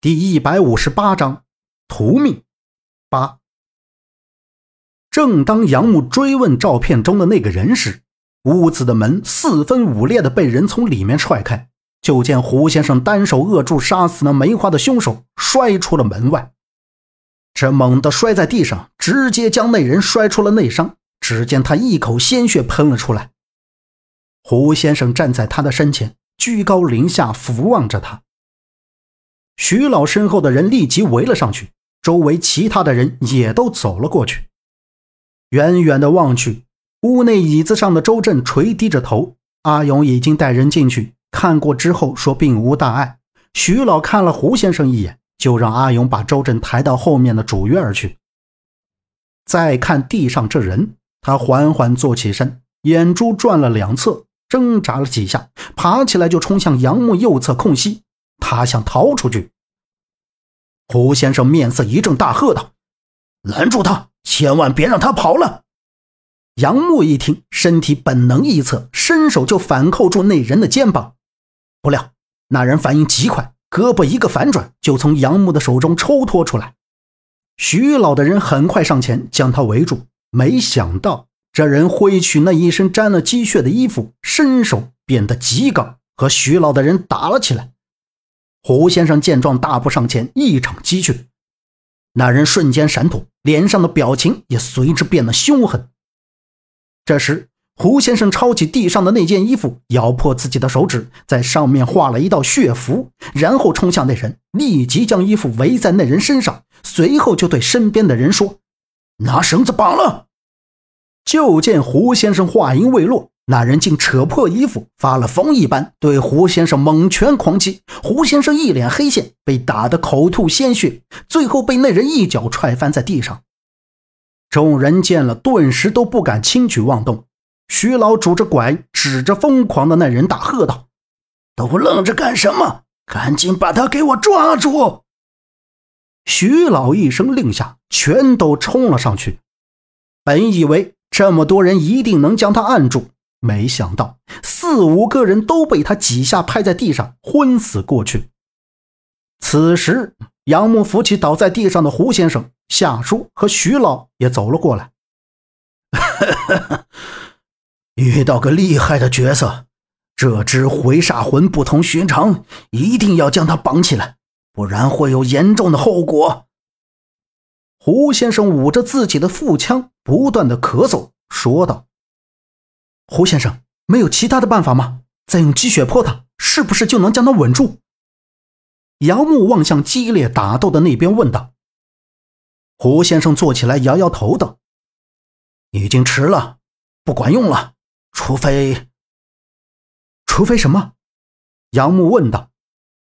第一百五十八章屠命八。正当杨木追问照片中的那个人时，屋子的门四分五裂的被人从里面踹开，就见胡先生单手扼住杀死那梅花的凶手，摔出了门外。这猛地摔在地上，直接将那人摔出了内伤。只见他一口鲜血喷了出来。胡先生站在他的身前，居高临下俯望着他。徐老身后的人立即围了上去，周围其他的人也都走了过去。远远的望去，屋内椅子上的周震垂低着头。阿勇已经带人进去看过之后，说并无大碍。徐老看了胡先生一眼，就让阿勇把周震抬到后面的主院而去。再看地上这人，他缓缓坐起身，眼珠转了两侧，挣扎了几下，爬起来就冲向杨木右侧空隙。他想逃出去，胡先生面色一正，大喝道：“拦住他，千万别让他跑了！”杨木一听，身体本能一侧，伸手就反扣住那人的肩膀。不料那人反应极快，胳膊一个反转，就从杨木的手中抽脱出来。徐老的人很快上前将他围住，没想到这人挥取那一身沾了积血的衣服，身手变得极高，和徐老的人打了起来。胡先生见状，大步上前，一掌击去。那人瞬间闪躲，脸上的表情也随之变得凶狠。这时，胡先生抄起地上的那件衣服，咬破自己的手指，在上面画了一道血符，然后冲向那人，立即将衣服围在那人身上，随后就对身边的人说：“拿绳子绑了。”就见胡先生话音未落。那人竟扯破衣服，发了疯一般对胡先生猛拳狂击。胡先生一脸黑线，被打得口吐鲜血，最后被那人一脚踹翻在地上。众人见了，顿时都不敢轻举妄动。徐老拄着拐，指着疯狂的那人大喝道：“都愣着干什么？赶紧把他给我抓住！”徐老一声令下，全都冲了上去。本以为这么多人一定能将他按住。没想到四五个人都被他几下拍在地上，昏死过去。此时，杨木扶起倒在地上的胡先生，夏叔和徐老也走了过来。遇到个厉害的角色，这只回煞魂不同寻常，一定要将他绑起来，不然会有严重的后果。胡先生捂着自己的腹腔，不断的咳嗽，说道。胡先生，没有其他的办法吗？再用积雪泼他，是不是就能将他稳住？杨木望向激烈打斗的那边，问道。胡先生坐起来，摇摇头道：“已经迟了，不管用了。除非……除非什么？”杨木问道。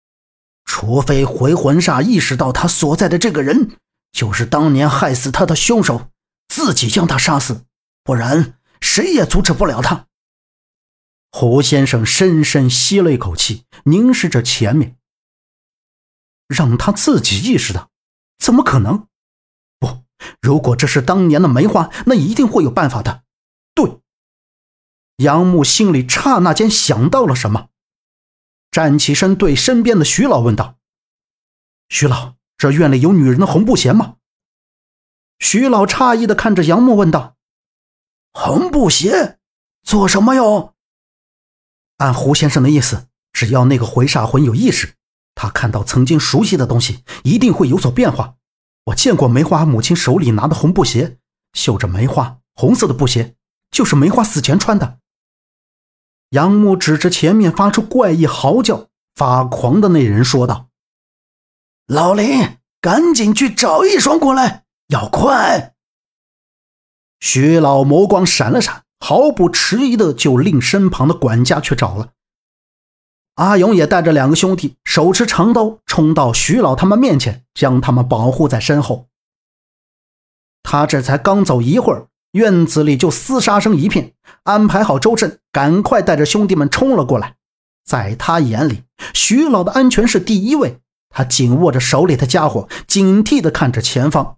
“除非回魂煞意识到他所在的这个人就是当年害死他的凶手，自己将他杀死，不然……”谁也阻止不了他。胡先生深深吸了一口气，凝视着前面。让他自己意识到，怎么可能？不，如果这是当年的梅花，那一定会有办法的。对，杨木心里刹那间想到了什么，站起身对身边的徐老问道：“徐老，这院里有女人的红布鞋吗？”徐老诧异的看着杨木问道。红布鞋做什么用？按胡先生的意思，只要那个回煞魂有意识，他看到曾经熟悉的东西，一定会有所变化。我见过梅花母亲手里拿的红布鞋，绣着梅花，红色的布鞋，就是梅花死前穿的。杨木指着前面发出怪异嚎叫、发狂的那人说道：“老林，赶紧去找一双过来，要快！”徐老眸光闪了闪，毫不迟疑的就令身旁的管家去找了。阿勇也带着两个兄弟，手持长刀冲到徐老他们面前，将他们保护在身后。他这才刚走一会儿，院子里就厮杀声一片。安排好周震，赶快带着兄弟们冲了过来。在他眼里，徐老的安全是第一位。他紧握着手里的家伙，警惕的看着前方。